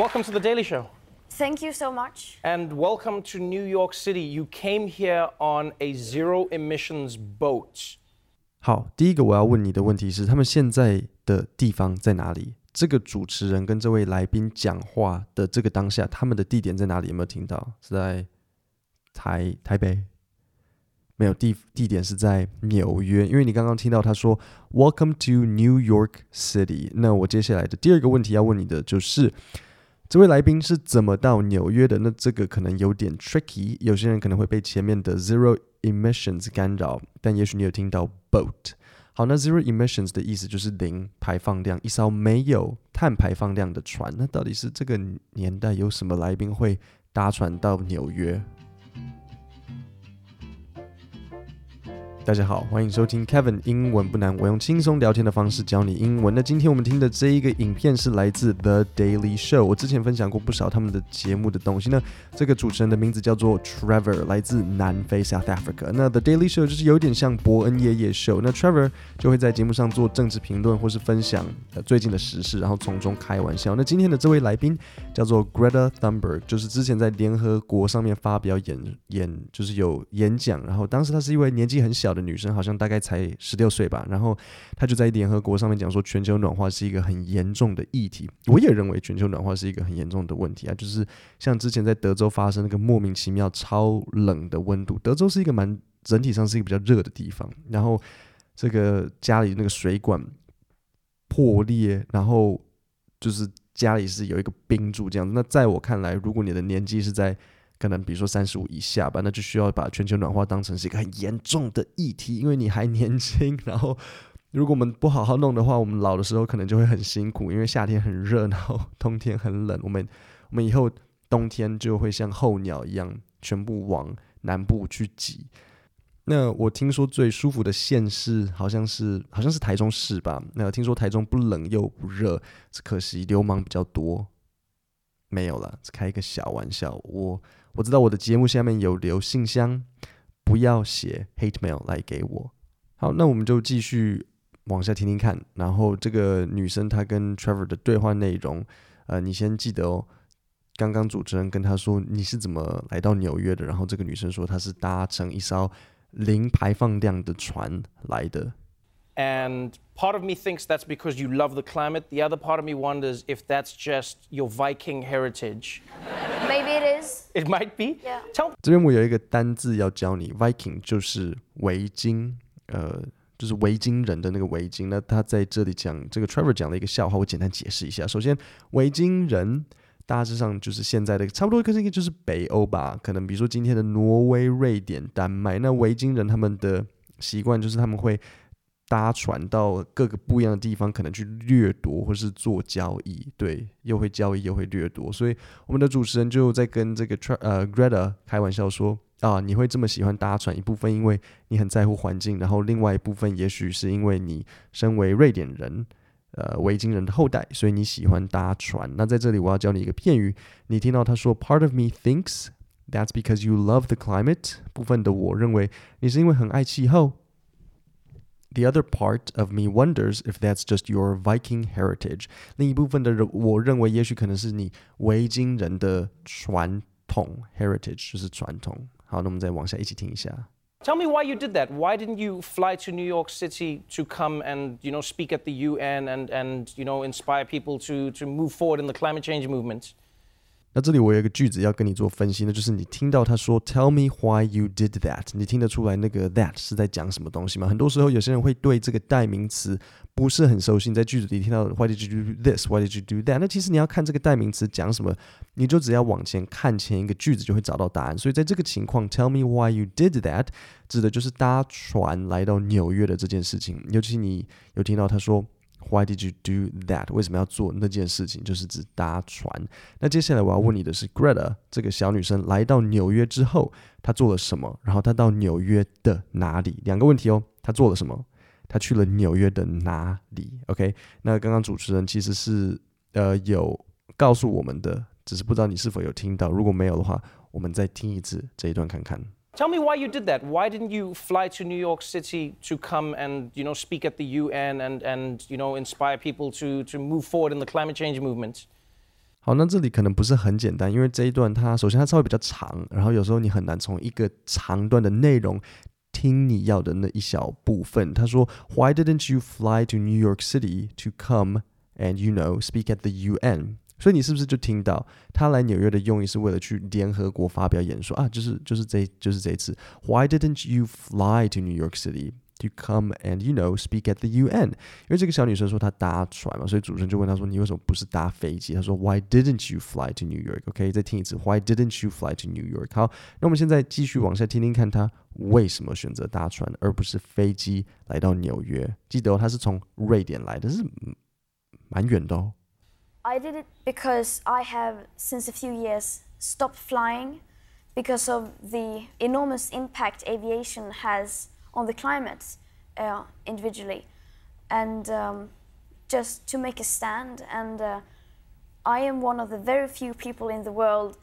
Welcome to the Daily Show. Thank you so much. And welcome to New York City. You came here on a zero emissions boat. 好，第一个我要问你的问题是，他们现在的地方在哪里？这个主持人跟这位来宾讲话的这个当下，他们的地点在哪里？有没有听到？是在台台北？没有，地地点是在纽约。因为你刚刚听到他说 “Welcome to New York City”。那我接下来的第二个问题要问你的就是。这位来宾是怎么到纽约的？那这个可能有点 tricky，有些人可能会被前面的 zero emissions 干扰，但也许你有听到 boat。好，那 zero emissions 的意思就是零排放量，一艘没有碳排放量的船。那到底是这个年代有什么来宾会搭船到纽约？大家好，欢迎收听 Kevin 英文不难，我用轻松聊天的方式教你英文。那今天我们听的这一个影片是来自 The Daily Show，我之前分享过不少他们的节目的东西呢。这个主持人的名字叫做 Trevor，来自南非 South Africa。那 The Daily Show 就是有点像伯恩夜夜秀，那 Trevor 就会在节目上做政治评论或是分享呃最近的时事，然后从中开玩笑。那今天的这位来宾叫做 Greta Thunberg，就是之前在联合国上面发表演演就是有演讲，然后当时他是一位年纪很小的。女生好像大概才十六岁吧，然后她就在联合国上面讲说，全球暖化是一个很严重的议题。我也认为全球暖化是一个很严重的问题啊，就是像之前在德州发生那个莫名其妙超冷的温度，德州是一个蛮整体上是一个比较热的地方，然后这个家里那个水管破裂，然后就是家里是有一个冰柱这样子。那在我看来，如果你的年纪是在可能比如说三十五以下吧，那就需要把全球暖化当成是一个很严重的议题，因为你还年轻。然后，如果我们不好好弄的话，我们老的时候可能就会很辛苦，因为夏天很热，然后冬天很冷。我们我们以后冬天就会像候鸟一样，全部往南部去挤。那我听说最舒服的县市好像是好像是台中市吧？那听说台中不冷又不热，只可惜流氓比较多。没有了，只开一个小玩笑。我。我知道我的节目下面有留信箱，不要写 hate mail 来给我。好，那我们就继续往下听听看。然后这个女生她跟 Trevor 的对话内容，呃，你先记得哦。刚刚主持人跟她说你是怎么来到纽约的，然后这个女生说她是搭乘一艘零排放量的船来的。And part of me thinks that's because you love the climate. The other part of me wonders if that's just your Viking heritage. Maybe it is. It might be. Yeah. Tell 这边我有一个单字要教你，Viking 就是维京，呃，就是维京人的那个维京。那他在这里讲这个 Trevor 讲了一个笑话，我简单解释一下。首先，维京人大致上就是现在的差不多，可是应该就是北欧吧？可能比如说今天的挪威、瑞典、丹麦。那维京人他们的习惯就是他们会。搭船到各个不一样的地方，可能去掠夺或是做交易，对，又会交易又会掠夺，所以我们的主持人就在跟这个呃 Greta 开玩笑说啊，你会这么喜欢搭船，一部分因为你很在乎环境，然后另外一部分也许是因为你身为瑞典人，呃，维京人的后代，所以你喜欢搭船。那在这里我要教你一个片语，你听到他说 Part of me thinks that's because you love the climate，部分的我认为你是因为很爱气候。The other part of me wonders if that's just your Viking heritage。另一部分的人，我认为也许可能是你维京人的传统 heritage，就是传统。好，那我们再往下一起听一下。Tell me why you did that. Why didn't you fly to New York City to come and you know speak at the UN and and you know inspire people to to move forward in the climate change movement? 那这里我有一个句子要跟你做分析，那就是你听到他说 “Tell me why you did that”，你听得出来那个 “that” 是在讲什么东西吗？很多时候有些人会对这个代名词不是很熟悉，在句子里听到 “Why did you do this? Why did you do that?” 那其实你要看这个代名词讲什么，你就只要往前看前一个句子就会找到答案。所以在这个情况，“Tell me why you did that” 指的就是搭船来到纽约的这件事情。尤其你有听到他说。Why did you do that？为什么要做那件事情？就是指搭船。那接下来我要问你的是，Greta 这个小女生来到纽约之后，她做了什么？然后她到纽约的哪里？两个问题哦。她做了什么？她去了纽约的哪里？OK？那刚刚主持人其实是呃有告诉我们的，只是不知道你是否有听到。如果没有的话，我们再听一次这一段看看。Tell me why you did that. Why didn't you fly to New York City to come and, you know, speak at the UN and, and you know, inspire people to, to move forward in the climate change movement? 好，那这里可能不是很简单，因为这一段它首先它稍微比较长，然后有时候你很难从一个长段的内容听你要的那一小部分。他说，Why didn't you fly to New York City to come and you know speak at the UN？ 所以你是不是就听到他来纽约的用意是为了去联合国发表演说啊？就是就是这就是这一次，Why didn't you fly to New York City？To come and you know speak at the UN，因为这个小女生说她搭船嘛，所以主持人就问她说：“你为什么不是搭飞机？”她说：“Why didn't you fly to New York？”OK，再听一次：“Why didn't you fly to New York？” 好，那我们现在继续往下听听看，她为什么选择搭船而不是飞机来到纽约？记得哦，她是从瑞典来的，是蛮远的哦。I did it because I have since a few years stopped flying because of the enormous impact aviation has. On the climate, uh, individually, and um, just to make a stand. And uh, I am one of the very few people in the world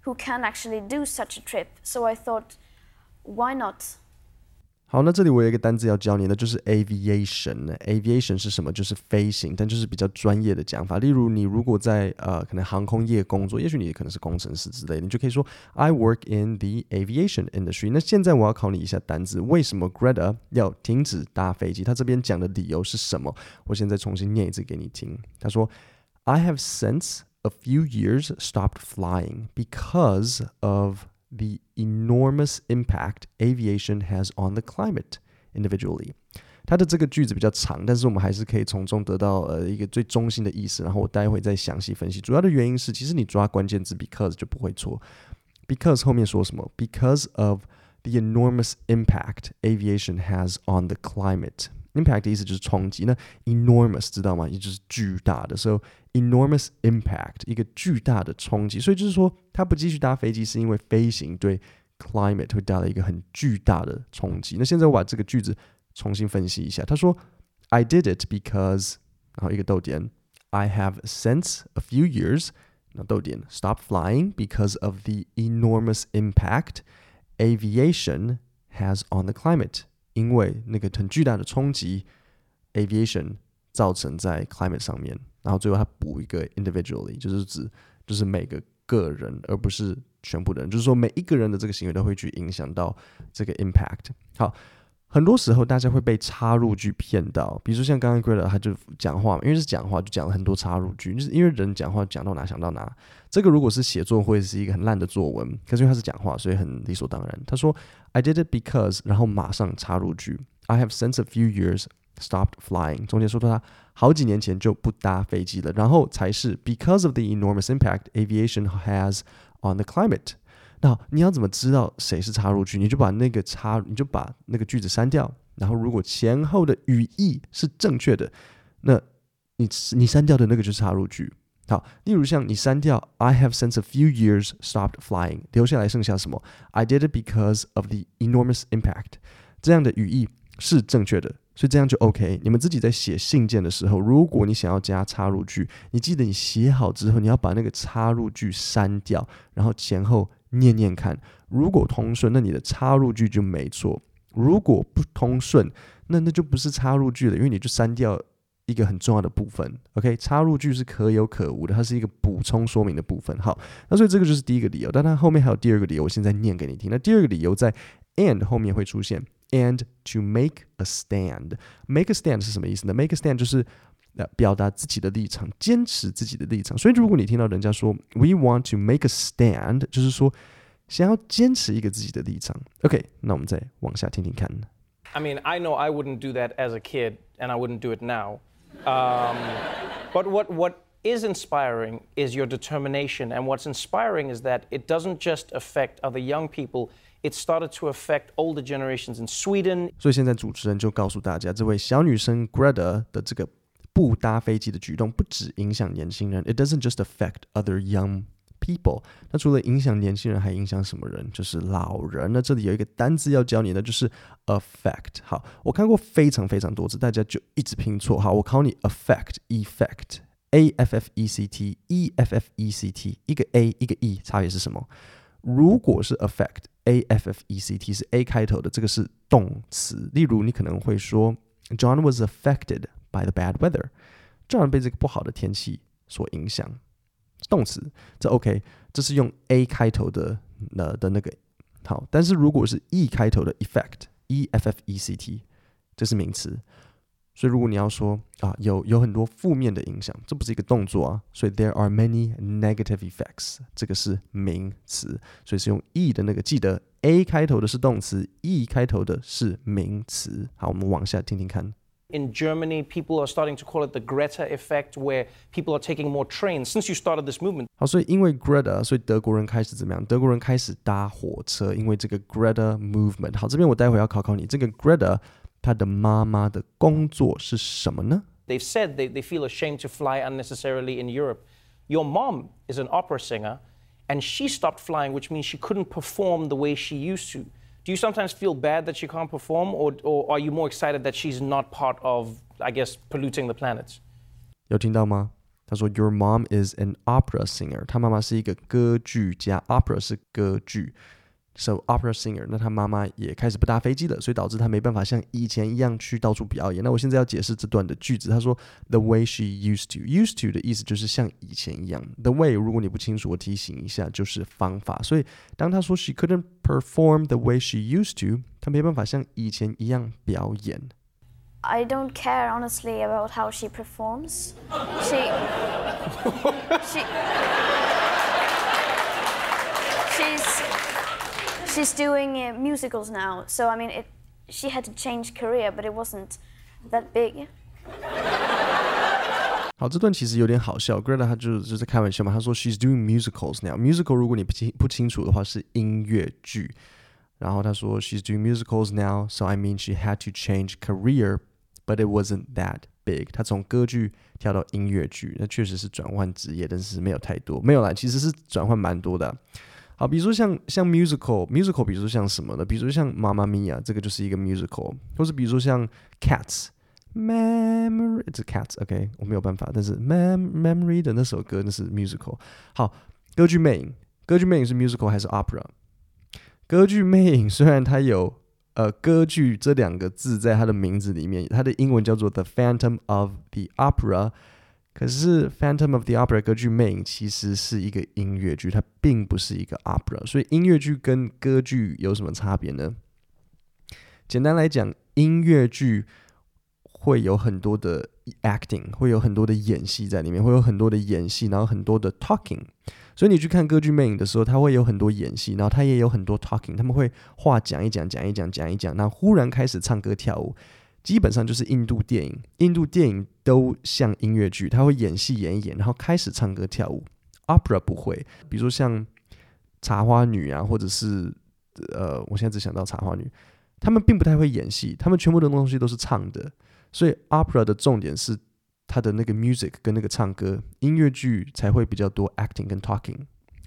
who can actually do such a trip. So I thought, why not? 好，那这里我有一个单字要教你的，就是 aviation。aviation 是什么？就是飞行，但就是比较专业的讲法。例如，你如果在呃可能航空业工作，也许你可能是工程师之类的，你就可以说 I work in the aviation industry。那现在我要考你一下单字，为什么 Greta 要停止搭飞机？他这边讲的理由是什么？我现在重新念一次给你听。他说，I have since a few years stopped flying because of The enormous impact aviation has on the climate individually。它的这个句子比较长，但是我们还是可以从中得到呃一个最中心的意思。然后我待会再详细分析。主要的原因是，其实你抓关键字 because 就不会错。Because 后面说什么？Because of the enormous impact aviation has on the climate。 Impact 的意思就是冲击，那 enormous 知道吗？也就是巨大的，so enormous impact 一个巨大的冲击，所以就是说他不继续搭飞机是因为飞行对 climate 会带来一个很巨大的冲击。那现在我把这个句子重新分析一下，他说 I did it because 然后一个逗点 I have since a few years 那逗点 stop flying because of the enormous impact aviation has on the climate。 因为那个很巨大的冲击，aviation 造成在 climate 上面，然后最后他补一个 individually，就是指就是每个个人，而不是全部的人，就是说每一个人的这个行为都会去影响到这个 impact。好。很多时候，大家会被插入句骗到，比如说像刚刚 Greta 他就讲话嘛，因为是讲话，就讲了很多插入句，就是因为人讲话讲到哪想到哪。这个如果是写作会是一个很烂的作文，可是因为他是讲话，所以很理所当然。他说 I did it because，然后马上插入句 I have since a few years stopped flying。中间说到他好几年前就不搭飞机了，然后才是 because of the enormous impact aviation has on the climate。那你要怎么知道谁是插入句？你就把那个插，你就把那个句子删掉。然后如果前后的语义是正确的，那你你删掉的那个就是插入句。好，例如像你删掉 I have since a few years stopped flying，留下来剩下什么？I did it because of the enormous impact。这样的语义是正确的，所以这样就 OK。你们自己在写信件的时候，如果你想要加插入句，你记得你写好之后，你要把那个插入句删掉，然后前后。念念看，如果通顺，那你的插入句就没错；如果不通顺，那那就不是插入句了，因为你就删掉一个很重要的部分。OK，插入句是可有可无的，它是一个补充说明的部分。好，那所以这个就是第一个理由，但它后面还有第二个理由，我现在念给你听。那第二个理由在 and 后面会出现，and to make a stand。make a stand 是什么意思呢？make a stand 就是。呃，表达自己的立场，坚持自己的立场。所以，如果你听到人家说 “We want to make a stand”，就是说想要坚持一个自己的立场。OK，那我们再往下听听看。I mean, I know I wouldn't do that as a kid, and I wouldn't do it now. Um, but what what is inspiring is your determination, and what's inspiring is that it doesn't just affect other young people. It started to affect older generations in Sweden. 所以现在主持人就告诉大家，这位小女生 Greta 的这个。 不搭飞机的举动不只影响年轻人，It doesn't just affect other young people。那除了影响年轻人，还影响什么人？就是老人。那这里有一个单字要教你的，就是 affect。好，我看过非常非常多次，大家就一直拼错。好，我考你 affect，effect，a f f e c t，e f f e c t，一个 a 一个 e，差别是什么？如果是 affect，a f f e c t 是 a 开头的，这个是动词。例如，你可能会说，John was affected。By the bad weather，这样被这个不好的天气所影响。动词，这 OK，这是用 A 开头的呃的那个好，但是如果是 E 开头的 effect，E F F E C T，这是名词。所以，如果你要说啊，有有很多负面的影响，这不是一个动作啊。所以，there are many negative effects，这个是名词，所以是用 e 的那个。记得 a 开头的是动词，e 开头的是名词。好，我们往下听听看。In Germany, people are starting to call it the Greta effect, where people are taking more trains. Since you started this movement，好，所以因为 Greta，所以德国人开始怎么样？德国人开始搭火车，因为这个 Greta movement。好，这边我待会要考考你，这个 Greta。他的妈妈的工作是什么呢？They've said they, they feel ashamed to fly unnecessarily in Europe. Your mom is an opera singer, and she stopped flying, which means she couldn't perform the way she used to. Do you sometimes feel bad that she can't perform, or, or are you more excited that she's not part of, I guess, polluting the planet? 有听到吗？他说，Your mom is an opera singer. 他妈妈是一个歌剧家，opera 是歌剧。 So opera singer，那他妈妈也开始不搭飞机了，所以导致他没办法像以前一样去到处表演。那我现在要解释这段的句子。他说，The way she used to，used to 的意思就是像以前一样。The way，如果你不清楚，我提醒一下，就是方法。所以当他说 she couldn't perform the way she used to，他没办法像以前一样表演。I don't care honestly about how she performs. She, she. She's doing uh, musicals now, so I mean, it, she had to change career, but it wasn't that big. 好，这段其实有点好笑。Greta 她就就在开玩笑嘛，她说 She's doing musicals now。musical 如果你不清不清楚的话是音乐剧，然后她说 She's doing musicals now, so I mean she had to change career, but it wasn't that big。她从歌剧跳到音乐剧，那确实是转换职业，但是没有太多，没有啦，其实是转换蛮多的。 好，比如说像像 musical，musical，比如说像什么的，比如说像《妈妈咪呀》，这个就是一个 musical，或是比如说像 Cats，Memory，这 Cats，OK，我没有办法，但是 Mem Memory 的那首歌那是 musical。好，歌剧魅影，歌剧魅影是 musical 还是 opera？歌剧魅影虽然它有呃歌剧这两个字在它的名字里面，它的英文叫做 The Phantom of the Opera。可是《Phantom of the Opera》歌剧魅影其实是一个音乐剧，它并不是一个 opera，所以音乐剧跟歌剧有什么差别呢？简单来讲，音乐剧会有很多的 acting，会有很多的演戏在里面，会有很多的演戏，然后很多的 talking。所以你去看歌剧魅影的时候，它会有很多演戏，然后它也有很多 talking，他们会话讲一讲，讲一讲，讲一讲，然后忽然开始唱歌跳舞。基本上就是印度电影，印度电影都像音乐剧，他会演戏演一演，然后开始唱歌跳舞。Opera 不会，比如说像茶花女啊，或者是呃，我现在只想到茶花女，他们并不太会演戏，他们全部的东西都是唱的。所以 Opera 的重点是它的那个 music 跟那个唱歌，音乐剧才会比较多 acting 跟 talking。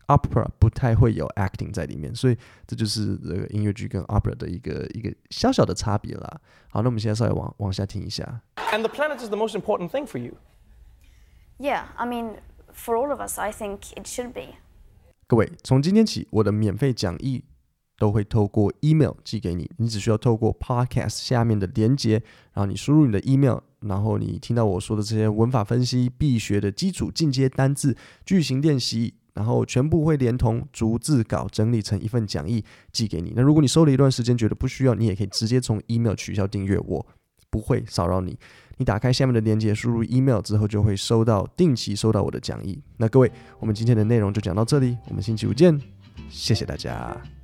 Opera 不太会有 acting 在里面，所以这就是这个音乐剧跟 opera 的一个一个小小的差别啦。好，那我们现在稍微往往下听一下。And the planet is the most important thing for you. Yeah, I mean, for all of us, I think it should be. 各位，从今天起，我的免费讲义都会透过 email 寄给你，你只需要透过 podcast 下面的连接，然后你输入你的 email，然后你听到我说的这些文法分析、必学的基础进阶单字、句型练习。然后全部会连同逐字稿整理成一份讲义寄给你。那如果你收了一段时间觉得不需要，你也可以直接从 email 取消订阅，我不会骚扰你。你打开下面的链接，输入 email 之后就会收到定期收到我的讲义。那各位，我们今天的内容就讲到这里，我们星期五见，谢谢大家。